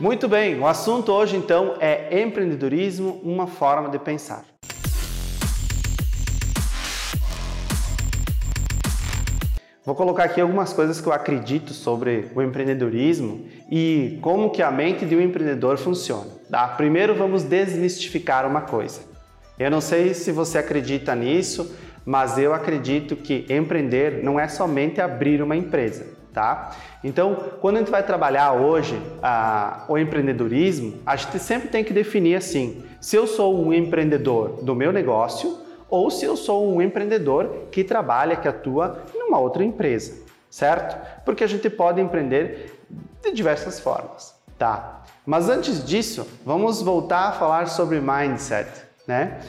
Muito bem, o assunto hoje então é empreendedorismo, uma forma de pensar. Vou colocar aqui algumas coisas que eu acredito sobre o empreendedorismo e como que a mente de um empreendedor funciona. Tá? Primeiro vamos desmistificar uma coisa. Eu não sei se você acredita nisso, mas eu acredito que empreender não é somente abrir uma empresa, tá? Então, quando a gente vai trabalhar hoje ah, o empreendedorismo, a gente sempre tem que definir assim: se eu sou um empreendedor do meu negócio ou se eu sou um empreendedor que trabalha, que atua numa outra empresa, certo? Porque a gente pode empreender de diversas formas, tá? Mas antes disso, vamos voltar a falar sobre mindset, né?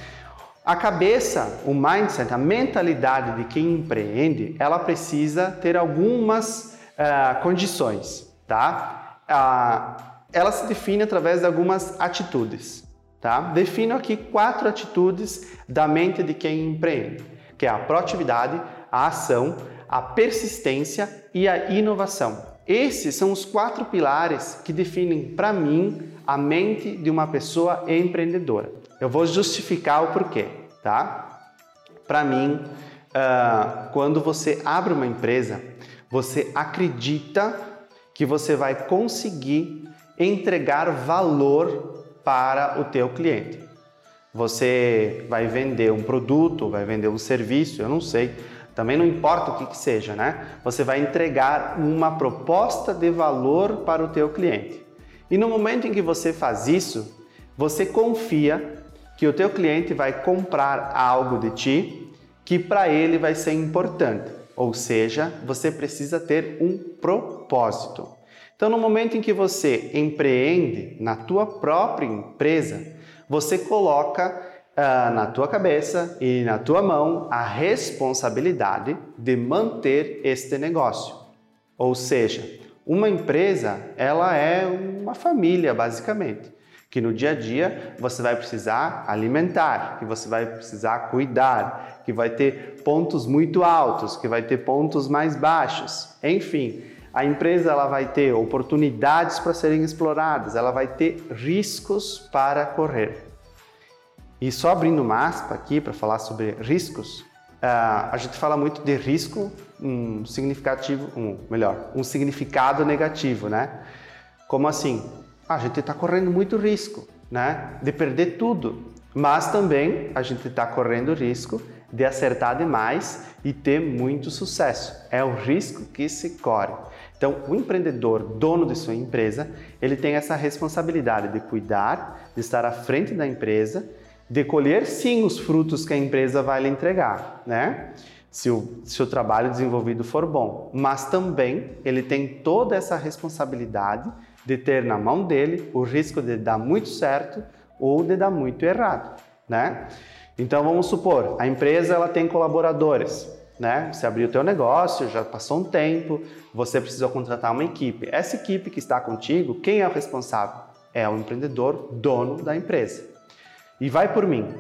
A cabeça, o mindset, a mentalidade de quem empreende, ela precisa ter algumas uh, condições, tá? Uh, ela se define através de algumas atitudes. Tá? Defino aqui quatro atitudes da mente de quem empreende, que é a proatividade, a ação, a persistência e a inovação. Esses são os quatro pilares que definem para mim a mente de uma pessoa empreendedora. Eu vou justificar o porquê, tá? Para mim, uh, quando você abre uma empresa, você acredita que você vai conseguir entregar valor para o teu cliente. Você vai vender um produto, vai vender um serviço, eu não sei, também não importa o que, que seja, né? Você vai entregar uma proposta de valor para o teu cliente. E no momento em que você faz isso, você confia que o teu cliente vai comprar algo de ti que para ele vai ser importante. Ou seja, você precisa ter um propósito. Então, no momento em que você empreende na tua própria empresa, você coloca uh, na tua cabeça e na tua mão a responsabilidade de manter este negócio. Ou seja, uma empresa, ela é uma família, basicamente, que no dia a dia você vai precisar alimentar, que você vai precisar cuidar, que vai ter pontos muito altos, que vai ter pontos mais baixos. Enfim, a empresa ela vai ter oportunidades para serem exploradas, ela vai ter riscos para correr. E só abrindo uma aspa aqui para falar sobre riscos, uh, a gente fala muito de risco, um significativo, um, melhor, um significado negativo, né? Como assim? Ah, a gente está correndo muito risco, né? De perder tudo, mas também a gente está correndo risco de acertar demais e ter muito sucesso. É o risco que se corre. Então, o empreendedor, dono de sua empresa, ele tem essa responsabilidade de cuidar, de estar à frente da empresa, de colher sim os frutos que a empresa vai lhe entregar, né? Se o, se o trabalho desenvolvido for bom, mas também ele tem toda essa responsabilidade de ter na mão dele o risco de dar muito certo ou de dar muito errado, né? Então vamos supor, a empresa ela tem colaboradores, né? Você abriu o teu negócio, já passou um tempo, você precisou contratar uma equipe. Essa equipe que está contigo, quem é o responsável? É o empreendedor, dono da empresa. E vai por mim.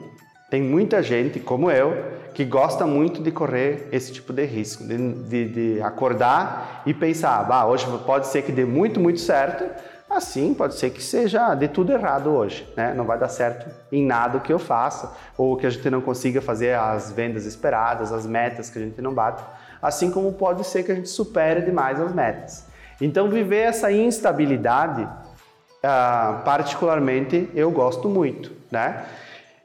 Tem muita gente, como eu, que gosta muito de correr esse tipo de risco, de, de, de acordar e pensar, bah, hoje pode ser que dê muito, muito certo, Assim, pode ser que seja de tudo errado hoje, né? Não vai dar certo em nada o que eu faça, ou que a gente não consiga fazer as vendas esperadas, as metas que a gente não bate, assim como pode ser que a gente supere demais as metas. Então, viver essa instabilidade, uh, particularmente, eu gosto muito, né?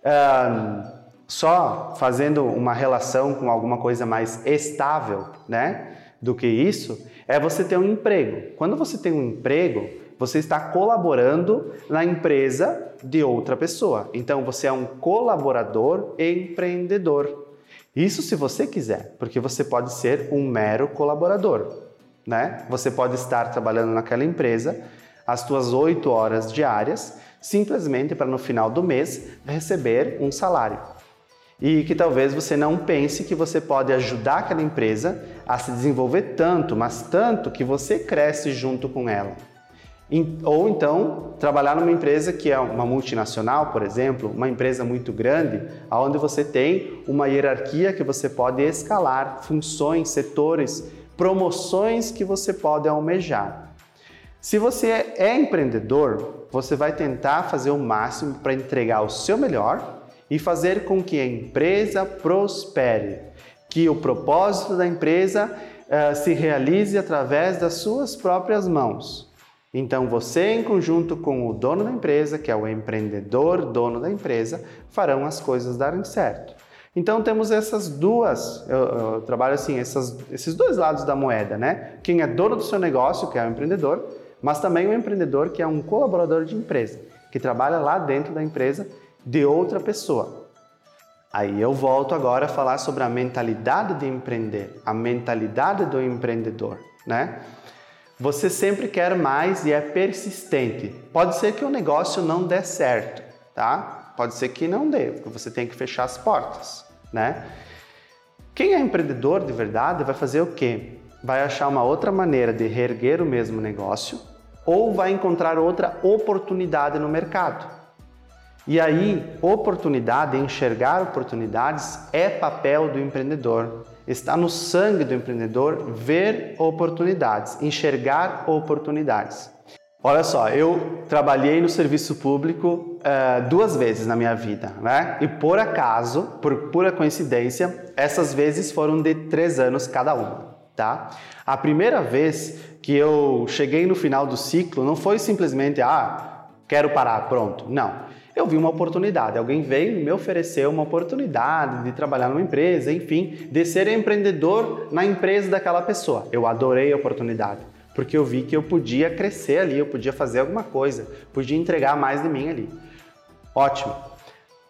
Uh, só fazendo uma relação com alguma coisa mais estável, né? Do que isso, é você ter um emprego. Quando você tem um emprego, você está colaborando na empresa de outra pessoa. Então você é um colaborador empreendedor. Isso se você quiser, porque você pode ser um mero colaborador, né? Você pode estar trabalhando naquela empresa as suas oito horas diárias, simplesmente para no final do mês receber um salário. E que talvez você não pense que você pode ajudar aquela empresa a se desenvolver tanto, mas tanto que você cresce junto com ela. Ou então trabalhar numa empresa que é uma multinacional, por exemplo, uma empresa muito grande, onde você tem uma hierarquia que você pode escalar, funções, setores, promoções que você pode almejar. Se você é empreendedor, você vai tentar fazer o máximo para entregar o seu melhor e fazer com que a empresa prospere, que o propósito da empresa uh, se realize através das suas próprias mãos. Então você, em conjunto com o dono da empresa, que é o empreendedor dono da empresa, farão as coisas darem certo. Então temos essas duas, eu, eu trabalho assim, essas, esses dois lados da moeda, né? Quem é dono do seu negócio, que é o empreendedor, mas também o empreendedor que é um colaborador de empresa, que trabalha lá dentro da empresa de outra pessoa. Aí eu volto agora a falar sobre a mentalidade de empreender, a mentalidade do empreendedor, né? Você sempre quer mais e é persistente. Pode ser que o negócio não dê certo, tá? Pode ser que não dê, porque você tem que fechar as portas, né? Quem é empreendedor de verdade vai fazer o quê? Vai achar uma outra maneira de reerguer o mesmo negócio ou vai encontrar outra oportunidade no mercado. E aí, oportunidade, enxergar oportunidades é papel do empreendedor. Está no sangue do empreendedor ver oportunidades, enxergar oportunidades. Olha só, eu trabalhei no serviço público uh, duas vezes na minha vida, né? E por acaso, por pura coincidência, essas vezes foram de três anos cada uma, tá? A primeira vez que eu cheguei no final do ciclo não foi simplesmente, ah, quero parar, pronto. Não. Eu vi uma oportunidade, alguém veio me ofereceu uma oportunidade de trabalhar numa empresa, enfim, de ser empreendedor na empresa daquela pessoa. Eu adorei a oportunidade, porque eu vi que eu podia crescer ali, eu podia fazer alguma coisa, podia entregar mais de mim ali. Ótimo.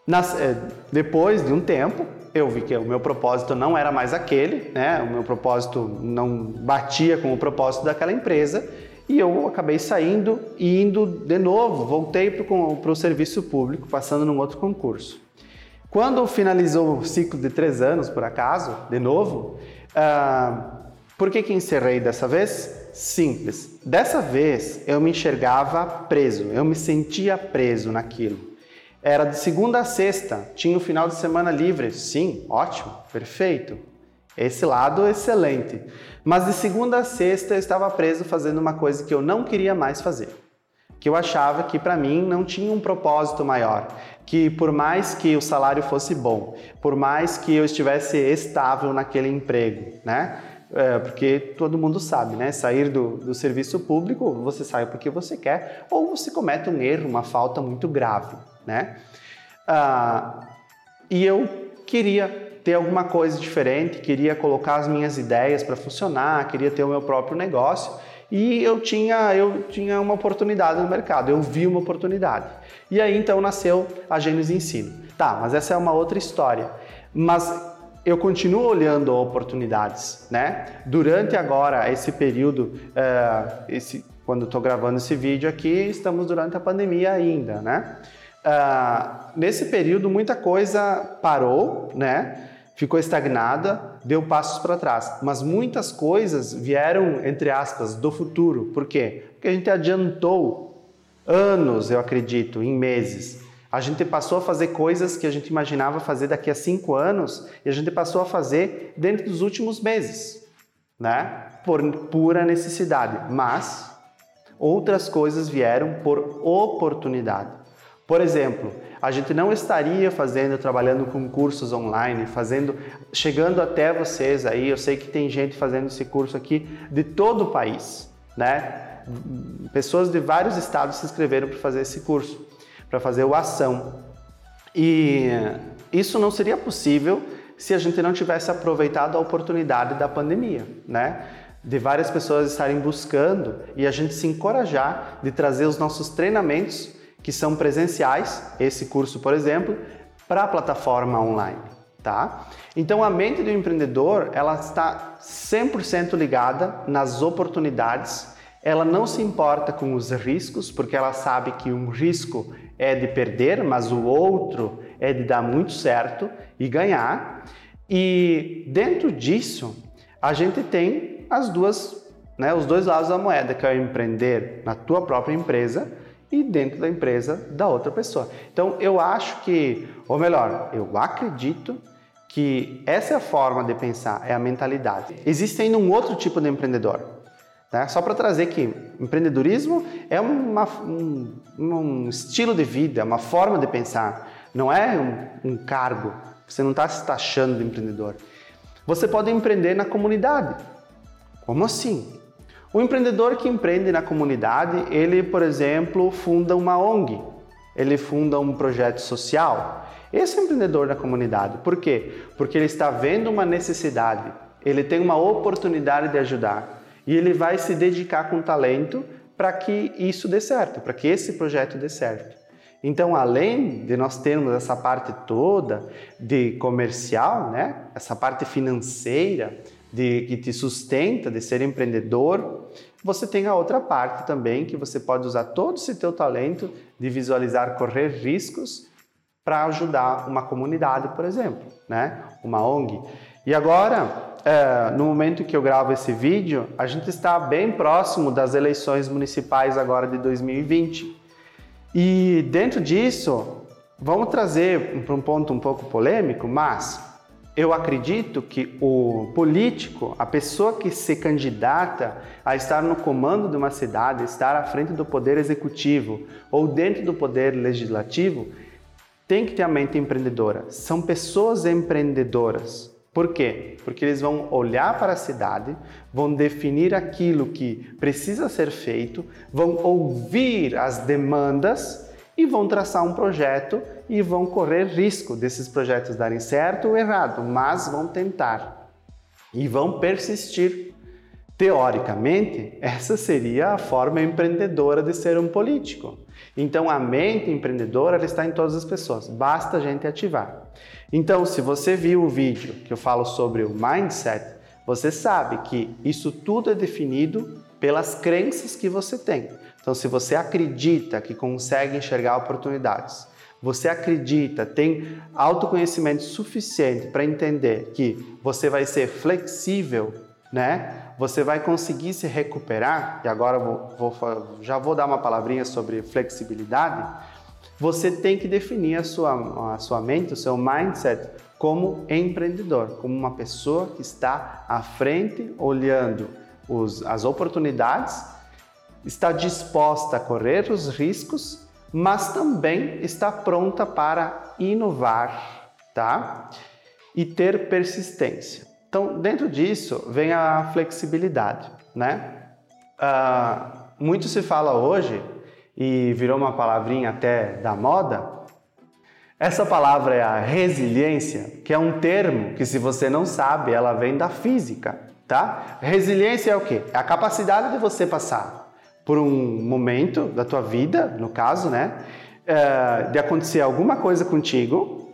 Nas, eh, depois de um tempo, eu vi que o meu propósito não era mais aquele, né? O meu propósito não batia com o propósito daquela empresa e eu acabei saindo e indo de novo, voltei para o serviço público, passando num outro concurso. Quando finalizou o ciclo de três anos, por acaso, de novo, uh, por que, que encerrei dessa vez? Simples. Dessa vez eu me enxergava preso, eu me sentia preso naquilo. Era de segunda a sexta, tinha o final de semana livre. Sim, ótimo, perfeito. Esse lado, excelente. Mas de segunda a sexta eu estava preso fazendo uma coisa que eu não queria mais fazer. Que eu achava que para mim não tinha um propósito maior. Que por mais que o salário fosse bom, por mais que eu estivesse estável naquele emprego, né? É, porque todo mundo sabe, né? Sair do, do serviço público, você sai porque você quer, ou você comete um erro, uma falta muito grave né? Ah, e eu queria ter alguma coisa diferente, queria colocar as minhas ideias para funcionar, queria ter o meu próprio negócio e eu tinha, eu tinha uma oportunidade no mercado, eu vi uma oportunidade. E aí então nasceu a Gênios Ensino. Tá, mas essa é uma outra história. Mas eu continuo olhando oportunidades, né? Durante agora esse período, uh, esse, quando estou gravando esse vídeo aqui, estamos durante a pandemia ainda, né? Uh, nesse período, muita coisa parou, né? ficou estagnada, deu passos para trás. Mas muitas coisas vieram, entre aspas, do futuro. Por quê? Porque a gente adiantou anos, eu acredito, em meses. A gente passou a fazer coisas que a gente imaginava fazer daqui a cinco anos e a gente passou a fazer dentro dos últimos meses, né? Por pura necessidade. Mas outras coisas vieram por oportunidade. Por exemplo, a gente não estaria fazendo, trabalhando com cursos online, fazendo, chegando até vocês aí. Eu sei que tem gente fazendo esse curso aqui de todo o país, né? Pessoas de vários estados se inscreveram para fazer esse curso, para fazer o ação. E isso não seria possível se a gente não tivesse aproveitado a oportunidade da pandemia, né? De várias pessoas estarem buscando e a gente se encorajar de trazer os nossos treinamentos que são presenciais, esse curso, por exemplo, para a plataforma online, tá? Então a mente do empreendedor, ela está 100% ligada nas oportunidades. Ela não se importa com os riscos, porque ela sabe que um risco é de perder, mas o outro é de dar muito certo e ganhar. E dentro disso, a gente tem as duas, né, os dois lados da moeda, que é empreender na tua própria empresa e dentro da empresa da outra pessoa. Então eu acho que, ou melhor, eu acredito que essa é a forma de pensar, é a mentalidade. Existe ainda um outro tipo de empreendedor, Né? Só para trazer que empreendedorismo é uma, um, um, estilo de vida, uma forma de pensar, não é um, um cargo. Você não está se taxando de empreendedor. Você pode empreender na comunidade. Como assim? O empreendedor que empreende na comunidade, ele, por exemplo, funda uma ONG, ele funda um projeto social. Esse é empreendedor da comunidade. Por quê? Porque ele está vendo uma necessidade, ele tem uma oportunidade de ajudar e ele vai se dedicar com talento para que isso dê certo, para que esse projeto dê certo. Então, além de nós termos essa parte toda de comercial, né, essa parte financeira de que te sustenta, de ser empreendedor, você tem a outra parte também que você pode usar todo esse teu talento de visualizar, correr riscos para ajudar uma comunidade, por exemplo, né, uma ONG. E agora é, no momento que eu gravo esse vídeo, a gente está bem próximo das eleições municipais agora de 2020. E dentro disso, vamos trazer para um ponto um pouco polêmico, mas eu acredito que o político, a pessoa que se candidata a estar no comando de uma cidade, estar à frente do poder executivo ou dentro do poder legislativo, tem que ter a mente empreendedora. São pessoas empreendedoras. Por quê? Porque eles vão olhar para a cidade, vão definir aquilo que precisa ser feito, vão ouvir as demandas e vão traçar um projeto e vão correr risco desses projetos darem certo ou errado, mas vão tentar e vão persistir. Teoricamente, essa seria a forma empreendedora de ser um político. Então, a mente empreendedora está em todas as pessoas, basta a gente ativar. Então, se você viu o vídeo que eu falo sobre o mindset, você sabe que isso tudo é definido pelas crenças que você tem. Então, se você acredita que consegue enxergar oportunidades, você acredita, tem autoconhecimento suficiente para entender que você vai ser flexível, né? Você vai conseguir se recuperar, e agora vou, vou, já vou dar uma palavrinha sobre flexibilidade você tem que definir a sua, a sua mente, o seu mindset como empreendedor, como uma pessoa que está à frente, olhando os, as oportunidades, está disposta a correr os riscos, mas também está pronta para inovar, tá? E ter persistência. Então, dentro disso vem a flexibilidade, né? Uh, muito se fala hoje e virou uma palavrinha até da moda. Essa palavra é a resiliência, que é um termo que se você não sabe, ela vem da física, tá? Resiliência é o quê? É a capacidade de você passar por um momento da tua vida, no caso, né? É, de acontecer alguma coisa contigo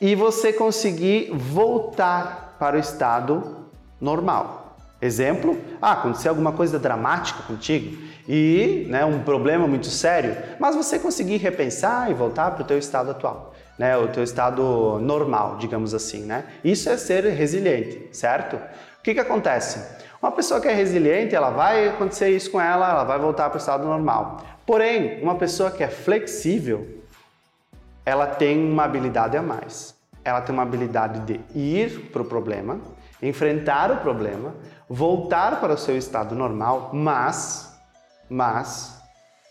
e você conseguir voltar para o estado normal. Exemplo, ah, aconteceu alguma coisa dramática contigo e né, um problema muito sério, mas você conseguir repensar e voltar para o teu estado atual, né, o teu estado normal, digamos assim, né? Isso é ser resiliente, certo? O que que acontece? Uma pessoa que é resiliente, ela vai acontecer isso com ela, ela vai voltar para o estado normal. Porém, uma pessoa que é flexível, ela tem uma habilidade a mais. Ela tem uma habilidade de ir para o problema, enfrentar o problema, voltar para o seu estado normal, mas mas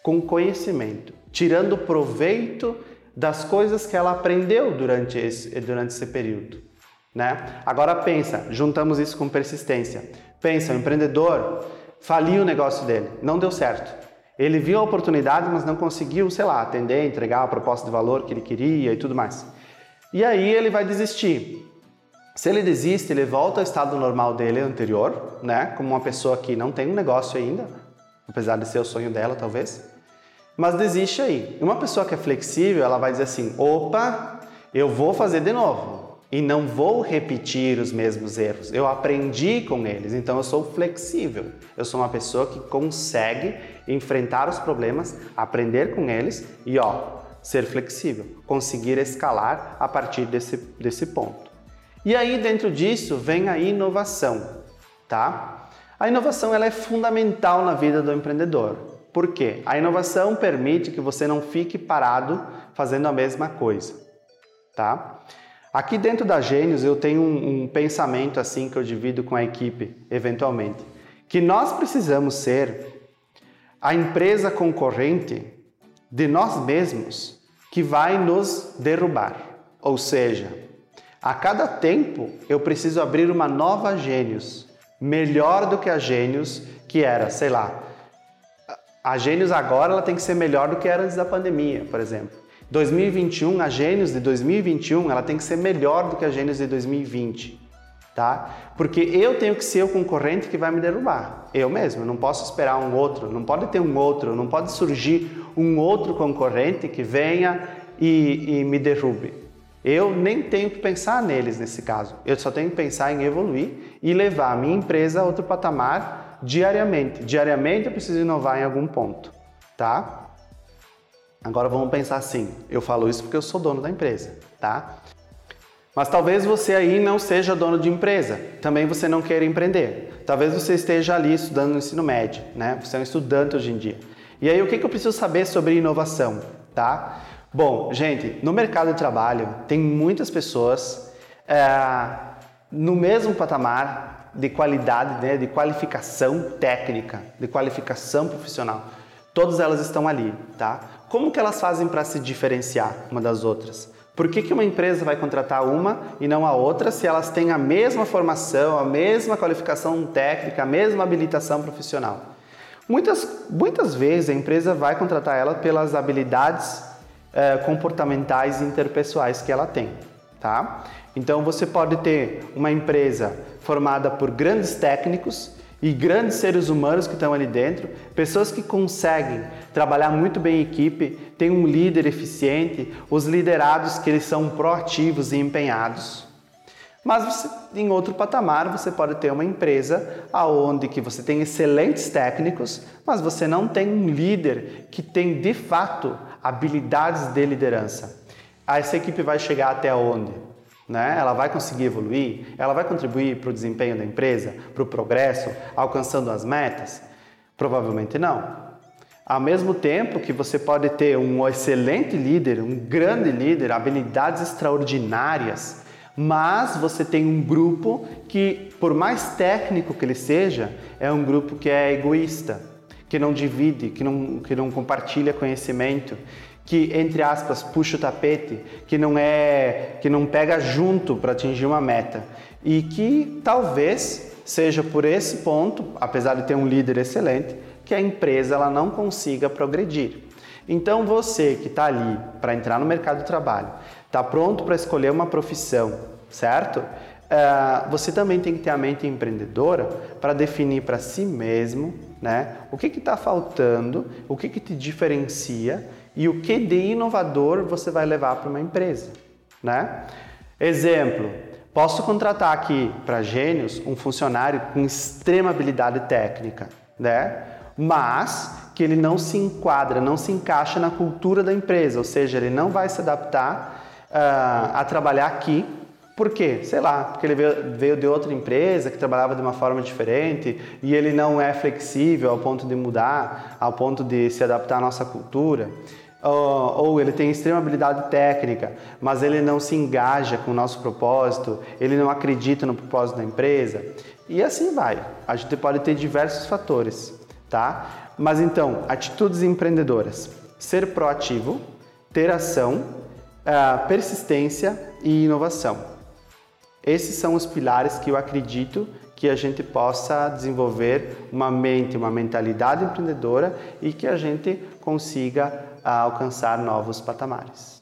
com conhecimento, tirando proveito das coisas que ela aprendeu durante esse, durante esse período. Né? Agora pensa, juntamos isso com persistência. Pensa, o empreendedor faliu o negócio dele, não deu certo. Ele viu a oportunidade, mas não conseguiu, sei lá, atender, entregar a proposta de valor que ele queria e tudo mais. E aí ele vai desistir. Se ele desiste, ele volta ao estado normal dele anterior, né? Como uma pessoa que não tem um negócio ainda, apesar de ser o sonho dela, talvez. Mas desiste aí. Uma pessoa que é flexível, ela vai dizer assim: opa, eu vou fazer de novo e não vou repetir os mesmos erros. Eu aprendi com eles, então eu sou flexível. Eu sou uma pessoa que consegue enfrentar os problemas, aprender com eles e ó, ser flexível, conseguir escalar a partir desse, desse ponto. E aí dentro disso vem a inovação, tá? A inovação ela é fundamental na vida do empreendedor. Por quê? A inovação permite que você não fique parado fazendo a mesma coisa, tá? Aqui dentro da Gênios eu tenho um, um pensamento assim que eu divido com a equipe eventualmente, que nós precisamos ser a empresa concorrente de nós mesmos que vai nos derrubar. Ou seja, a cada tempo eu preciso abrir uma nova Gênios, melhor do que a Gênios que era, sei lá. A Gênios agora ela tem que ser melhor do que era antes da pandemia, por exemplo. 2021, a Gênios de 2021, ela tem que ser melhor do que a Gênios de 2020 tá? Porque eu tenho que ser o concorrente que vai me derrubar. Eu mesmo, não posso esperar um outro, não pode ter um outro, não pode surgir um outro concorrente que venha e, e me derrube. Eu nem tenho que pensar neles nesse caso. Eu só tenho que pensar em evoluir e levar a minha empresa a outro patamar diariamente. Diariamente eu preciso inovar em algum ponto, tá? Agora vamos pensar assim. Eu falo isso porque eu sou dono da empresa, tá? Mas talvez você aí não seja dono de empresa, também você não queira empreender. Talvez você esteja ali estudando no ensino médio, né? Você é um estudante hoje em dia. E aí o que, que eu preciso saber sobre inovação, tá? Bom, gente, no mercado de trabalho tem muitas pessoas é, no mesmo patamar de qualidade, né, de qualificação técnica, de qualificação profissional. Todas elas estão ali, tá? Como que elas fazem para se diferenciar uma das outras? Por que, que uma empresa vai contratar uma e não a outra se elas têm a mesma formação, a mesma qualificação técnica, a mesma habilitação profissional? Muitas, muitas vezes a empresa vai contratar ela pelas habilidades eh, comportamentais e interpessoais que ela tem, tá? Então você pode ter uma empresa formada por grandes técnicos e grandes seres humanos que estão ali dentro, pessoas que conseguem trabalhar muito bem em equipe, tem um líder eficiente, os liderados que eles são proativos e empenhados. Mas você, em outro patamar você pode ter uma empresa aonde que você tem excelentes técnicos, mas você não tem um líder que tem de fato habilidades de liderança. Essa equipe vai chegar até onde? Né? Ela vai conseguir evoluir? Ela vai contribuir para o desempenho da empresa, para o progresso, alcançando as metas? Provavelmente não. Ao mesmo tempo que você pode ter um excelente líder, um grande líder, habilidades extraordinárias, mas você tem um grupo que, por mais técnico que ele seja, é um grupo que é egoísta, que não divide, que não, que não compartilha conhecimento, que entre aspas puxa o tapete, que não é, que não pega junto para atingir uma meta e que talvez seja por esse ponto, apesar de ter um líder excelente, que a empresa ela não consiga progredir. Então você que está ali para entrar no mercado de trabalho, está pronto para escolher uma profissão, certo? Uh, você também tem que ter a mente empreendedora para definir para si mesmo né, o que está faltando, o que, que te diferencia e o que de inovador você vai levar para uma empresa. Né? Exemplo, posso contratar aqui para Gênios um funcionário com extrema habilidade técnica, né? mas que ele não se enquadra, não se encaixa na cultura da empresa, ou seja, ele não vai se adaptar uh, a trabalhar aqui por quê? Sei lá, porque ele veio, veio, de outra empresa que trabalhava de uma forma diferente e ele não é flexível ao ponto de mudar, ao ponto de se adaptar à nossa cultura. Ou, ele tem extrema habilidade técnica, mas ele não se engaja com o nosso propósito, ele não acredita no propósito da empresa. E assim vai. A gente pode ter diversos fatores, tá? Mas então, atitudes empreendedoras: ser proativo, ter ação, uh, persistência e inovação. Esses são os pilares que eu acredito que a gente possa desenvolver uma mente, uma mentalidade empreendedora e que a gente consiga ah, alcançar novos patamares.